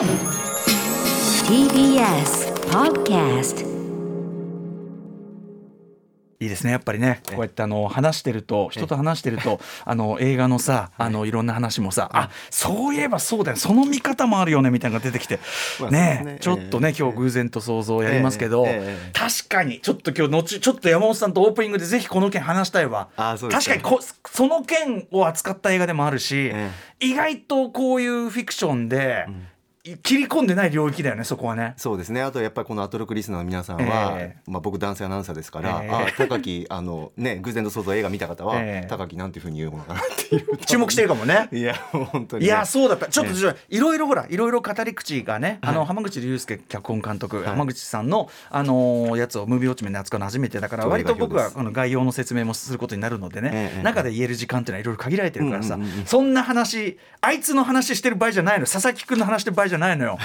TBS Podcast いいですねやっぱりね。こうやってあの話してると人と話してると あの映画のさあのいろんな話もさあそういえばそうだよその見方もあるよねみたいなのが出てきて。ね。ねちょっとね今日偶然と想像やりますけど確かにちょっと今日後ちょっと山本さんとオープニングでぜひこの件話したいわ。確かにこその件を扱った映画でもあるしえ意外とこういうフィクションで切り込んでない領域だよねそこはね。そうですね。あとやっぱりこのアトロクリスナーの皆さんは、えまあ、僕男性アナウンサーですから、ええ。あ高木あのね偶然と想像映画見た方は、ええ。高木なんていうふうに言うのかなっていう。注目してるかもね。いや本当に、いね、やそうだった。ちょっといろいろほらいろいろ語り口がね、あの浜口竜介脚本監督、浜口さんの、あのーやつをムービーウォッチメンで扱うの初めてだから割と僕はこの概要の説明もすることになるのでね、ええ中で言える時間っていうのはいろいろ限られてるからさ、そんな話あいつの話してる場合じゃないの。佐々木君の話してる場合じゃないのよ。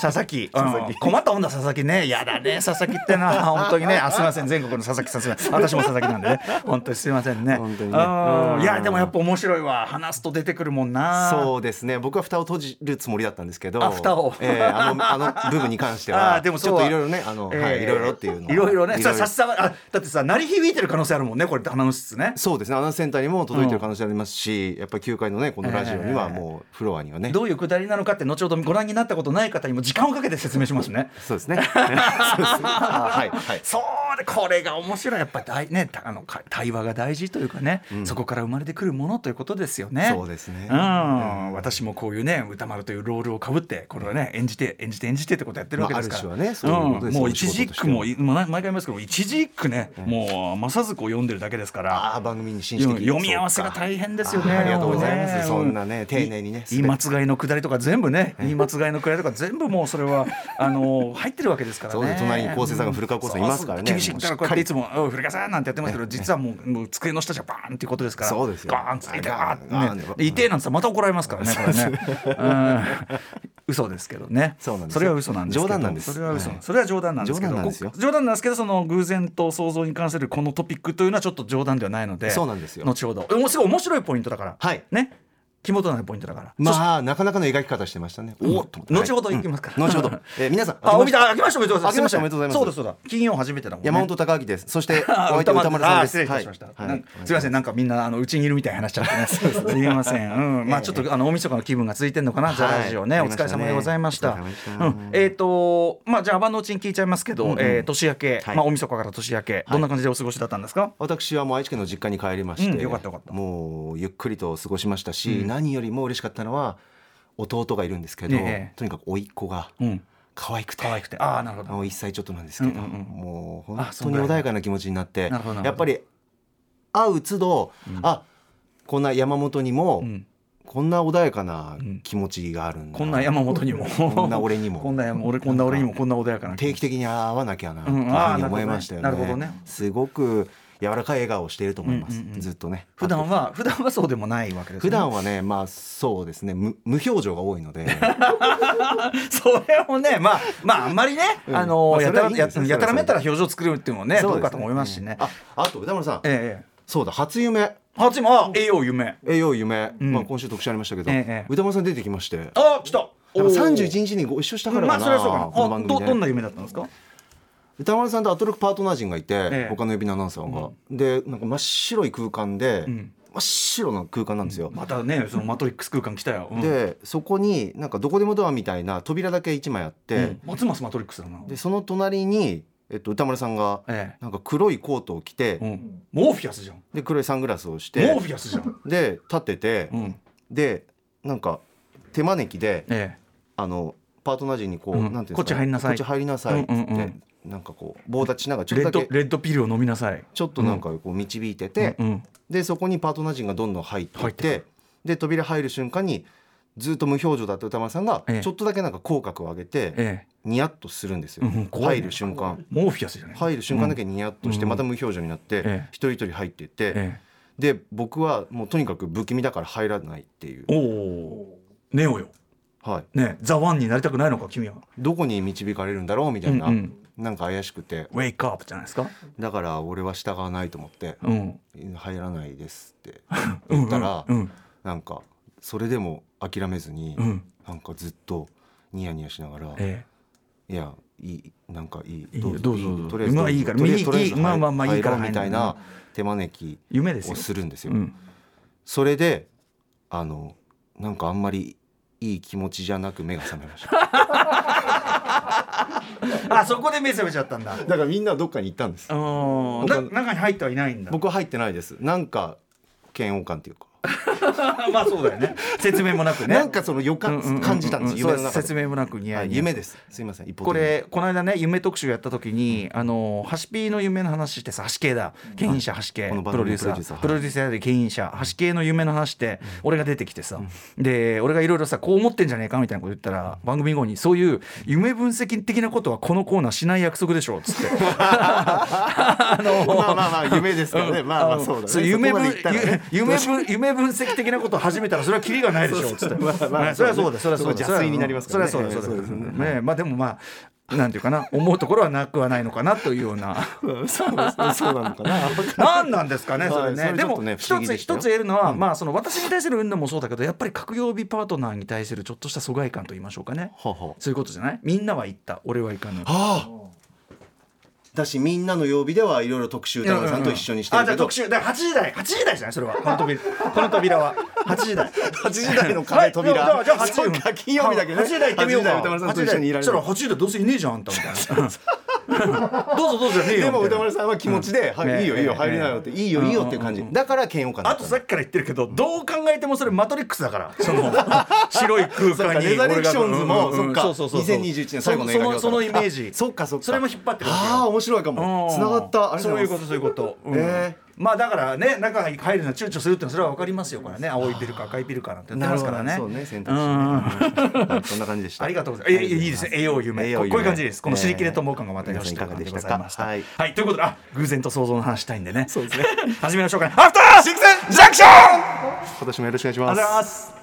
佐々木。佐々木。うん困ったもんだ佐々木ね。やだね佐々木ってのは 本当にね。あすいません。全国の佐々木さん。私も佐々木なんでね。本当にすいませんね。本当にね。うん。うん。いやでもやっぱ面白いわ。話すと出てくるもんな。そうですね。僕は蓋を閉じるつもりだったんですけどあ蓋を。ええあのあの部分に関して あはーでもちょっといろいろねあの、はいえ。ーいろいろっていうのは。いろいろね。いささっさあだってさ鳴り響いてる可能性あるもんねこれアナウンス室ね。そうですね。アナウンスセンターにも届いてる可能性ありますし、やっぱり9階のねこのラジオにはもうフロアにはね、どういうくだりなのかって後ほどご覧になったことない方にも時間をかけて説明しますね。そうですね。はいはい。そうでこれが面白い。やっぱり大ねたあのか対話が大事というかね、そこから生まれてくるものということですよね。そうですね。うん、私もこういうね歌丸というロールをかぶってこれをね演じて演じて演じてってことやってるわけですから、まあねそういうことですよんもう一字句も毎回言いますけど一字一句ね、もう正ずこう読んでるだけですから。ああ番組に紳士的読み合わせが大変ですよね。ありがとうございます。そんなね丁寧にね。言い間違いのくだりとか全部ね言い間違いのくだりとか全部もうそれは あの入ってるわけですからね。そう隣に昴生さんが古川昴生いますからね。厳しい。だからこうやっていつも「おう古川さん」なんてやってますけど実はもうもう机の下じゃバーンっていうことですからそうですよ。バーンつってガーねで。痛えなんてまた怒られますからねこれね。うん。嘘ですけどね。そうなんですよ。れは嘘なんです冗談なんです。それは嘘。はいそれは冗談なんですけど冗談なんですけどその偶然と想像に関するこのトピックというのはちょっと冗談ではないのでそうなんですよ。後ほど。すごい面白いポイントだから。はい。ね肝となるポイントだから。まあなかなかの描き方してましたね。おっと思って後ほど行きますから。うん。後ほど。えー皆さん あ、おみ明た、あけましておめでとうございます。明けましておめでとうございます。そうだそう。だ。金曜初めてだもんね。山本隆明です。そして おあ相手は歌丸さんあです。失礼いたしました。はい。すみません、なんかみんなあのうちにいるみたいに話しちゃってね。すみません。うん、まあちょっとあの大晦日の気分がついてんのかな、はい。ザラジオね。お疲れ様でございました。うん、えっとまあじゃあ晩のうちに聞いちゃいますけど、えー年明け、はい。まあ大晦日から年明け、どんな感じでお過ごしだったんですか？私はもう愛知県の実家に帰りまして、うんよかったよかった。もうゆっくりと過ごしましたし、何よりも嬉しかったのは弟がいるんですけど、ええ。とにかく甥っ子がうん。可愛くて、可愛くて。ああ、なるほど。あの1歳ちょっとなんですけど、うんうんうん。もう本あそんぐらい。当に穏やかな気持ちになってなるほどなるほど。やっぱり会う都度、あこんな山本にも、ん。こんな穏やかな気持ちがあるんだ、こんな山本にも。こんな俺にも。こんな山、俺こんな俺にもこんな穏やかな気持ち。定期的に会わなきゃなというふうに思いましたよね,、なるほどね。なるほどね。すごく柔らかい笑顔をしていると思います、うんうんうん。ずっとね。普段は普段はそうでもないわけです、ね。普段はねまあ そうですね。無無表情が多いので。それもねまあまああんまりね、うん。あのまあやたらやたらめったら表情作るっていうのもねそうですどうかと思いますしね。ああと歌丸さん、えええそうだ初夢。え。初もあ栄養夢。栄養夢、ん。まあ、今週特集ありましたけど、ええ歌丸さん出てきまして。あ来た。なんかおー。31日にご一緒したからかな、まあそれはそうかな。この番組であどどんな夢だったんですか？歌丸さんとアトロクパートナー陣がいて、ええ他の指のアナウンサーが、でなんか真っ白い空間で、ん真っ白な空間なんですよ、またねそのマトリックス空間来たよ。うん、でそこになんかどこでもドアみたいな扉だけ1枚あって、うんますますマトリックスだな。でその隣に、えっと、歌丸さんがええ。なんか黒いコートを着て、うん。モーフィアスじゃん。で黒いサングラスをしモーてフィアスじゃん。で立ってて、うん。でなんか手招きでえあのパートナー陣にこう、うんなんていうんですかこっち入りなさいこっち入りなさいっつって、うんうんうんなんかこう棒立ちしながらちょっとだけレッドピルを飲みなさい。ちょっとなんかこう導いてて、うん。でそこにパートナー陣がどんどん入っていっててで扉入る瞬間にずっと無表情だった歌丸さんがええちょっとだけなんか口角を上げてええ。ニヤッとするんですよ、うん入る瞬間モーフィアスじゃない。入る瞬間だけニヤッとしてうんまた無表情になってええ一人一人入っていってえで僕はもうとにかく不気味だから入らないっていうお。ネオよ。はいねザワンになりたくないのか君は。どこに導かれるんだろうみたいな、うんうんなんか怪しくて。ウェイクアップじゃないですか？だから俺は従わないと思って。うん。入らないですって 言ったらうん。なんかそれでも諦めずにうん。なんかずっとニヤニヤしながら、えいやいいなんかいいどうぞどうぞとりあえずまあいいからとりあえずいいとりあえずいいまあまあまあいいからみたい入な。る手招き夢ですよ。をするんですよ、うん。それであのなんかあんまりいい気持ちじゃなく目が覚めました あそこで目覚めちゃったんだ。だからみんなどっかに行ったんです。中に入ってはいないんだ。僕は入ってないです。なんか嫌悪感っていうか まあそうだよね。説明もなくね。なんかその予感感じたんです夢の中で。説明もなくニヤはい夢です。すいませんこれこの間ね夢特集やった時に、あのハシピーの夢の話してさハシ系だ。牽引者ハシ系プロデューサー。プロデューサー。で牽引者ハシ系の夢の話して、俺が出てきてさ、で俺がいろいろさこう思ってんじゃねえかみたいなこと言ったら番組後にそういう夢分析的なことはこのコーナーしない約束でしょっつって。あ のまあまあまあ夢ですからね、まあまあそうだね。夢分夢分夢分析的なことを始めたらそれはキリがないでしょっつって。まあまあねそれはそうだそれはそうだ。そこ邪推になりますからね。それはそうですね。ねまあでもまあなんていうかな思うところはなくはないのかなというような。そうですね。そうなのかな。何なんですかねそれね、はいそれでも一つ一つ言えるのは、まあその私に対する運動もそうだけどやっぱり各曜日パートナーに対するちょっとした疎外感と言いましょうかね。ははそういうことじゃない？みんなは行った。俺は行かぬ。あだしみんなの曜日ではいろいろ特集歌丸さんと一緒にしてるけど。あじゃあ特集。だから8時台。8時台じゃない？それは。この扉。この扉は。8時台。8時台の壁扉。はい。じゃあじゃあ8時金曜日だけね。8時台行ってみようか。8時台歌丸さんと一緒にいられる。8時台そしたら8時台どうせいねえじゃんあんた。みたいな どうぞどうぞじゃねえよでも歌丸さんは気持ちで「はいねいいよいいよね入りなよ」って「いいよいいよ」っていう感じだから嫌悪感あとさっきから言ってるけどどう考えてもそれマトリックスだから。その 白い空間にレザレクションズも俺がうんうん。そっか。そうそうそう2021年最後の映画そのそのイメージ。そっかそっか。それも引っ張ってるああ面白いかも。つながった。ありがとそういうことそういうこと、うん。えまあだからね中に入るのは躊躇するってそれは分かりますよこれね青いピルか赤いピルかなんて言ってますからねそうね選択肢そんな感じでしたありがとうございます。え、いいですね。栄養夢。ここういう感じです。この知りきれと思う感がまたよ皆さんいかしといかでございました。ははいい。ということで、あ、偶然と想像の話したいんでね。そうですね始めましょうかね。アフターシックスジャンクション。あ今年もよろしくお願いしりがとうございまますす。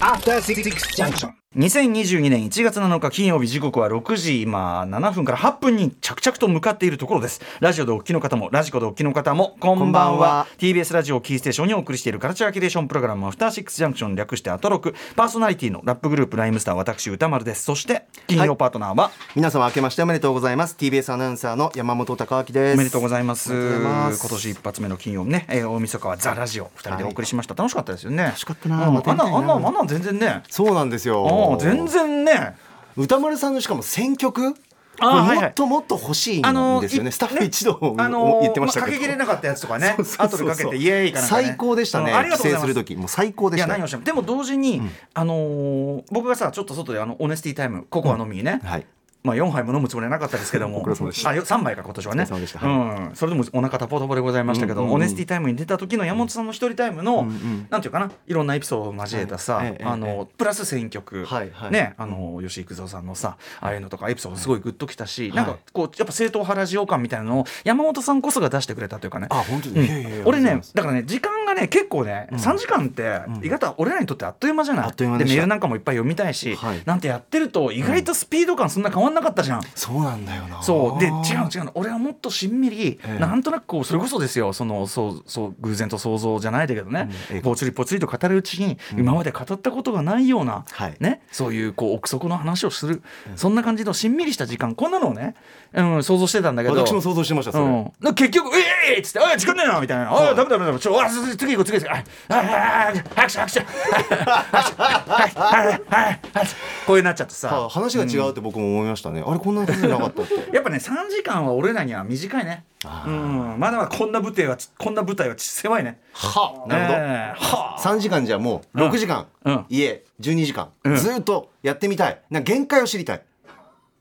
After Six Junction. 2022年1月7日金曜日時刻は6時今7分から8分に着々と向かっているところです。ラジオでお聞きの方もラジコでお聞きの方もこんばんは。こんばんは。TBS ラジオキーステーションにお送りしているカルチャーキュレーションプログラムアフターシックスジャンクション略してアトロク。パーソナリティのラップグループライムスター私歌丸です。そして金曜パートナーは、皆様明けましておめでとうございます。TBS アナウンサーの山本貴明です。おめでとうございます。今年一発目の金曜日ね、えー、大晦日はザラジオ二人でお送りしました、楽しかったですよね。楽しかったなうん、あんなあんなあんな全然ね。そうなんですあよあ全然ね。歌丸さんのしかも選曲？もっともっと欲しいあのんですよね。いスタッフ一同あのー言ってましたけど。かけきれなかったやつとかね。後でかけてイエーイかな最高でしたね。帰省する時。もう最高でいやした何をしてもでも同時に、あのー僕がさちょっと外であのオネスティタイムココア飲みにね、はいまあ、4杯も飲むつもりはなかったですけども。あよ3杯か今年はね。うん、それでもお腹タポタポでございましたけど、うんうんうんオネスティタイムに出た時の山本さんの一人タイムの、うんうんなんていうかないろんなエピソードを交えたさ、はい。ええあのプラス選曲、はいはい。ねあの吉幾三さんのさああいうのとかエピソードすごいグッときたし、い。なんかこうやっぱ正統派ラジオ感みたいなのを山本さんこそが出してくれたというかね。あ本当に、うん。いやいやいや俺ねだからね時間がね結構ね、3時間って意外と俺らにとってあっという間じゃない。あっという間でメールなんかもいっぱい読みたいし、はい。なんてやってると意外とスピード感そんな変わんなかったじゃん。そうなんだよな。そう。で違う違うの。俺はもっとしんみり、ええ。なんとなくこうそれこそですよ。そのそうそう偶然と想像じゃないだけどね、うんええ。ぽつりぽつりと語るうちに、今まで語ったことがないような、はい。ね、そういうこう奥底の話をする、そんな感じのしんみりした時間。こんなのをね、うん、想像してたんだけど。私も想像してましたそれ、うん、結局「ええええっつって「あ時間ねえな」みたいな「あダメダメダメちょあ次行こう次行こう。あああ拍手拍手。拍手。はいはいはいはい。こういうなっちゃってさ。はあ話が違うって僕も思いましたね、あれこんな感じなかったって やっぱね3時間は俺らには短いね。うん。まだまだこんな舞台はちこんな舞台はち狭いね。はあなるほど、ええはあ。3時間じゃもう6時間、うん。家12時間、ん。ずーっとやってみたい。な限界を知りたい。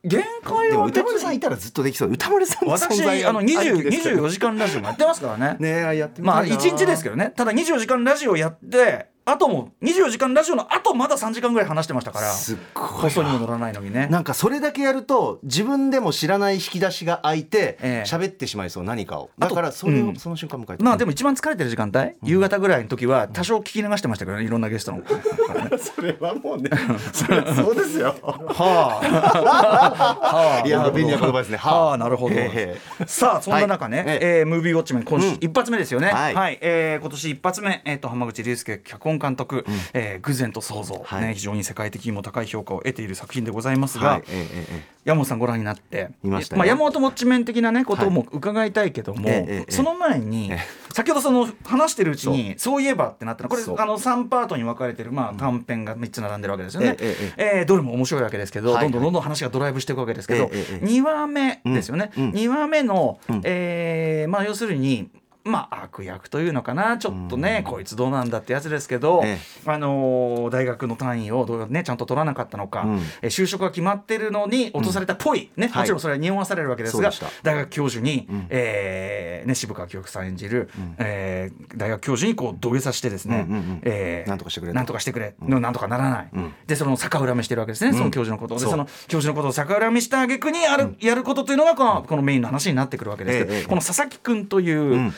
限界でもは別歌丸さんいにたらずっとできそう。歌丸さんの存私在あの20ありきですから24時間ラジオもやってますからね。ねえやってみまあたいな。1日ですけどね。ただ24時間ラジオやってあとも24時間ラジオのあとまだ3時間ぐらい話してましたから。すっごいにも乗らないのにね。なんかそれだけやると自分でも知らない引き出しが開いてええ。喋、ってしまいそう何かを。だからそれを、うん。その瞬間迎えてまあでも一番疲れてる時間帯、夕方ぐらいの時は多少聞き流してましたけどねいろんなゲストの。それはもうねそれはそうですよ。はあ、はあ、いや便利な言葉ですね。はあ。はあ、なるほど。へえ。さあ、そんな中ね、はい。ええームービーウォッチメン今週、うん。一発目ですよね。は、はい。いえー今年一発目、えっ、と浜口竜介脚本本監督「えー偶然と想像」はい。ね、非常に世界的にも高い評価を得ている作品でございますが、はい。ええええ山本さんご覧になって見ましたよ。まあ、山本モッチメン的な、ね、ことも伺いたいけども、ええええその前に、え先ほどその話してるうちにそう。いえばってなったのこれあの3パートに分かれてる、まあ、短編が3つ並んでるわけですよね。えええー。どれも面白いわけですけど、はい。はいどんどんどんどん話がドライブしていくわけですけど、ええええ2話目ですよね、うん。うん。2話目の、うん。えーまあ、要するに。まあ、悪役というのかな。ちょっとね、こいつどうなんだってやつですけど、えあのー大学の単位をどう、ね、ちゃんと取らなかったのか、うん。えー就職が決まってるのに落とされたっぽい、ね、はい。もちろんそれは匂わされるわけですが、そうでした。大学教授に、ん。えーね、渋川清さん演じる、えー大学教授にこう土下座してですね、うんうんうんえーなんとかしてくれと。なんとかしてくれ、のなんとかならない、うん。でその逆恨みしてるわけですね、その教授のことを。でその教授のことを逆恨みした挙句にある、やることというのがこのこのメインの話になってくるわけですけど、ええええ。この佐々木君という、うん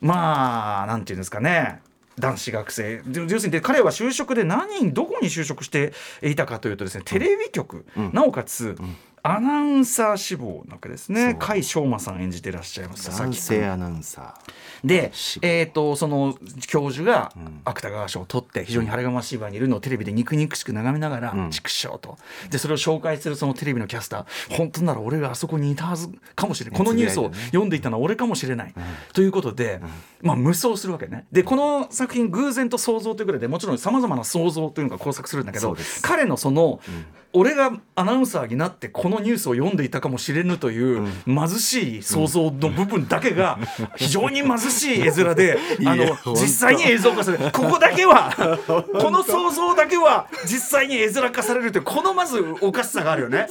まあなんていうんですかね。男子学生。で要するにで彼は就職で何にどこに就職していたかというとですねテレビ局、うん。なおかつ、アナウンサー志望なわけですね。甲斐翔馬さん演じてらっしゃいます。佐々男性アナウンサで志、望。えー、とその教授がん。芥川賞を取って非常に晴れがましい場にいるのをテレビで肉々しく眺めながらうん。畜生と。でそれを紹介するそのテレビのキャスター。本当なら俺があそこにいたはずかもしれない。このニュースを読んでいたのは俺かもしれない、ということで、まあ、無双するわけね。でこの作品「偶然と想像」というぐらいでもちろんさまざまな想像というのが交錯するんだけど彼のその、俺がアナウンサーになってこのニュースを読んでいたかもしれぬという貧しい想像の部分だけが非常に貧しい絵面で あの実際に映像化されるここだけは この想像だけは実際に絵面化されるというこのまずおかしさがあるよね。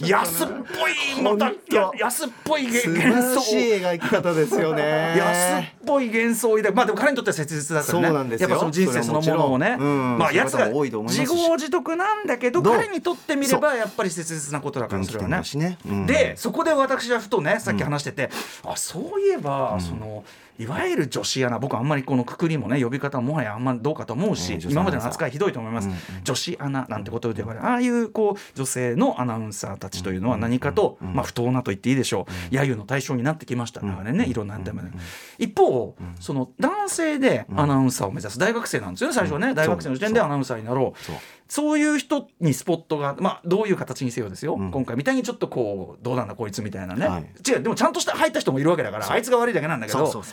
安っぽいまた安っぽい幻想。らしい描き方ですよね。安っぽい幻想まあでも彼にとっては切実だったよね。そうなんですよ。やっぱその人生そのものをね。まあやつが自業自得なんだけどどう？彼にとってみればやっぱり切実なことだからそれはね。ね。うん。でそこで私はふとねさっき話してて、あそういえば、そのいわゆる女子アナ僕あんまりこのくくりもね呼び方ももはやあんまりどうかと思うし、今までの扱いひどいと思います、うんうん。女子アナなんてことで呼ばれるああいうこう女性のアナウンサーたちというのは何かと、まあ、不当なと言っていいでしょう、揶揄の対象になってきました。長年ねいろんなテーマで、一方、その男性でアナウンサーを目指す大学生なんですよね最初はね、大学生の時点でアナウンサーになろうそういう人にスポットが、まあ、どういう形にせよですよ、ん。今回みたいにちょっとこうどうなんだこいつみたいなね、はい。違うでもちゃんとした入った人もいるわけだからあいつが悪いだけなんだけど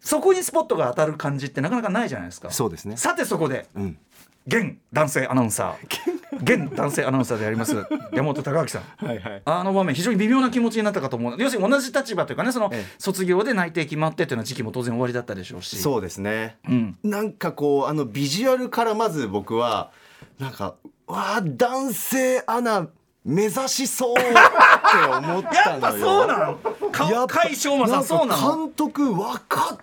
そこにスポットが当たる感じってなかなかないじゃないですか。そうですね。さてそこでうん。現男性アナウンサー 現男性アナウンサーであります 山本隆明さん。はいはい。あの場面非常に微妙な気持ちになったかと思う。要するに同じ立場というかねそのええ。卒業で内定決まってというような時期も当然終わりだったでしょうし。そうですね。うん、なんかこうあのビジュアルからまず僕はなんかわあ男性アナ目指しそうって思ったやっぱのよそうなの？か やっぱそうなの？監督分か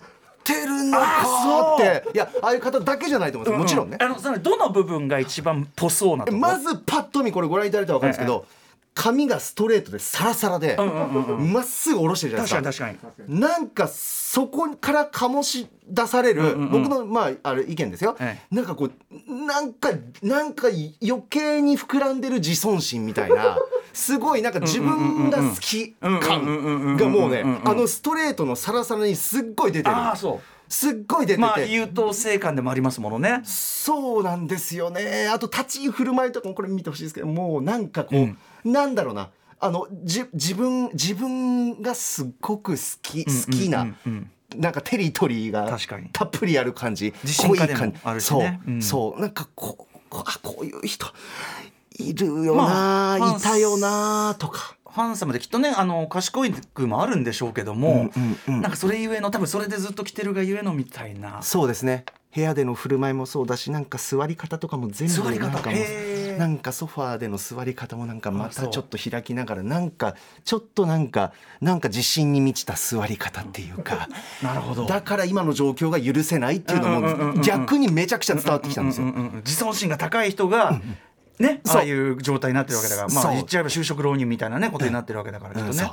ってるのあかって。いやああいう方だけじゃないと思うんですよ。もちろんね。うあのそのどの部分が一番ぽそうなまずパッと見これご覧いただいたら分かるんですけど髪がストレートでサラサラでまっすぐ下ろしてるじゃない確ですか。かに確かに。なんかそこから醸し出される、僕のまああれ意見ですよ、え。なんかこうなんかなんか余計に膨らんでる自尊心みたいなすごいなんか自分が好き感がもうねあのストレートのサラサラにすっごい出てるあそうすっごい出てて、まあ優等生感でもありますものねそうなんですよねあと立ち居振る舞いとかもこれ見てほしいですけどもうなんかこう、なんだろうなあのじ自分自分がすっごく好き好きな、うんうんなんかテリトリーがたっぷりある感じ濃い感じあるしねそう、うんそうなんかここあこういう人いるよまあな、いたよなとか。ハンサムできっとねあの賢い句もあるんでしょうけども、うんうんうん。なんかそれゆえの多分それでずっと着てるがゆえのみたいな。そうですね。部屋での振る舞いもそうだしなんか座り方とかも全部座り方なんかもなんかソファーでの座り方もなんかまたちょっと開きながらなんかちょっとなんかなんか自信に満ちた座り方っていうか。なるほど。だから今の状況が許せないっていうのうんうんうんうんも逆にめちゃくちゃ伝わってきたんですよ。うん。うんうん自尊心が高い人が、ね、そうああいう状態になってるわけだから、まあ、言っちゃえば就職浪人みたいな、ね、ことになってるわけだから、きっとね。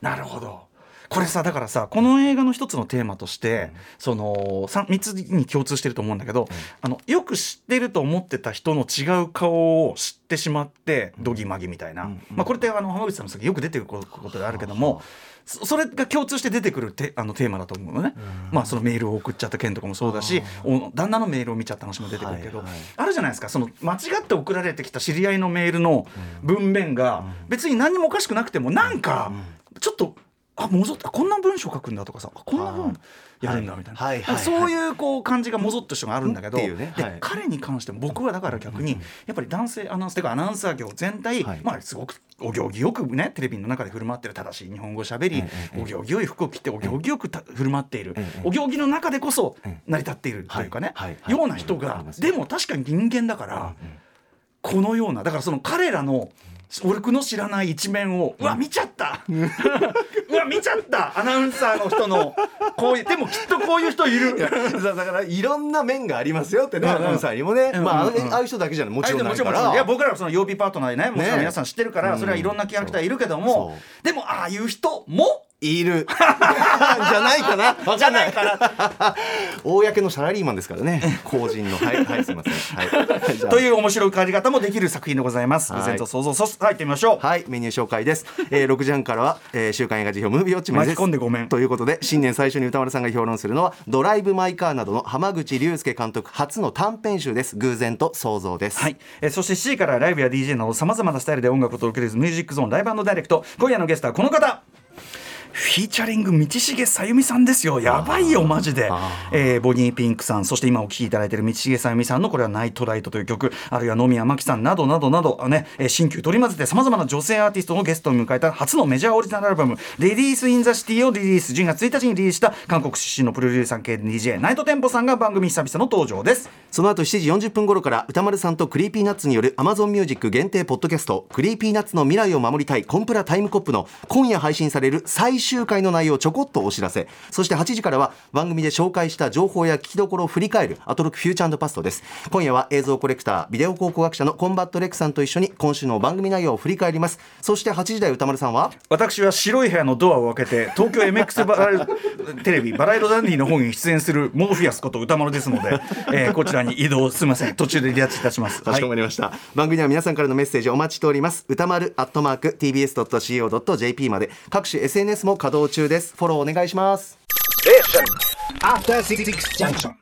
なるほどこれさだからさこの映画の一つのテーマとして、その 3, つに共通してると思うんだけど、あのよく知ってると思ってた人の違う顔を知ってしまってどぎまぎみたいな、まあ、これってあの浜口さんの先よく出てくることであるけども。そそれが共通して出てくるテあのテーマだと思うのね、まあ、そのメールを送っちゃった件とかもそうだしお旦那のメールを見ちゃった話も出てくるけど、はいはい。あるじゃないですか。その間違って送られてきた知り合いのメールの文面が別に何にもおかしくなくてもなんかちょっとあもぞっとこんな文章書くんだとかさあこんな文やるんだみたいな、はいはいそういうこう感じがもぞっとしたのがあるんだけど、ねはいで彼に関しても僕はだから逆にやっぱり男性アナウンスというかアナウンサー業全体、はい。まあすごくお行儀よくねテレビの中で振る舞ってる正しい日本語をしゃべり、お行儀よい服を着てお行儀よくた振る舞っている、お行儀の中でこそ成り立っているというかね、ような人がでも確かに人間だから、このようなだからその彼らの俺の知らない一面をうわ見ちゃった。うわ見ちゃった。アナウンサーの人のこういうでもきっとこういう人いる。だだからいろんな面がありますよってね、アナウンサーにもね、うんまあ、ああうんうん。ああいう人だけじゃもちろんないかもちろんもちろんいやら。僕らはその曜日パートナーでねもちろんね皆さん知ってるから、それはいろんなキャラクターいるけどもそ、でもああいう人もいる。じゃないかな。わかんない。じゃないか公のサラリーマンですからね。公人の。はいはいすいません。はい。という面白い感じ方もできる作品でございます。はい。偶然と想像そ入ってみましょう。はいメニュー紹介です、えー、6時半からは、えー、週刊映画辞表ムービーウォッチメンです巻き込んでごめん。ということで新年最初に歌丸さんが評論するのはドライブ・マイ・カーなどの浜口竜介監督初の短編集です。偶然と想像です。はい、えーそして7時からライブや DJ などさまざまなスタイルで音楽を届けるミュージックゾーンライブダイレクト。今夜のゲストはこの方フィーチャリング道重さゆみさんですよ。やばいよマジで、えー BONNIE PINKさん。そして今お聴きいただいている道重さゆみさんのこれは「Night Light」という曲。あるいは野宮真貴さんなどなどなど。あね、えー新旧取り混ぜてさまざまな女性アーティストのゲストを迎えた初のメジャーオリジナルアルバム「Ladies In The City」をリリース10月1日にリリースした韓国出身のプロデューサー系 DJ Night Tempoさんが番組久々の登場です。その後7時40分頃から宇多丸さんと Creepy Nuts による Amazon Music 限定ポッドキャスト Creepy Nuts の未来を守りたいコンプラタイムコップの今夜配信される最終回の内容をちょこっとお知らせ。そして8時からは番組で紹介した情報や聞きどころを振り返るアトロックフューチャーパストです。今夜は映像コレクタービデオ考古学者のコンバット RECさんと一緒に今週の番組内容を振り返ります。そして8時台宇多丸さんは？私は白い部屋のドアを開けて東京 MX バラ テレビバラ色ダンディの方に出演するモーフィアスこと宇多丸ですので、えーこちらに移動すみません。途中で離脱いたします。かしこまりました、番組では皆さんからのメッセージお待ちしております。歌丸アットマーク tbs.co.jp まで。各種 SNS も稼働中ですフォローお願いします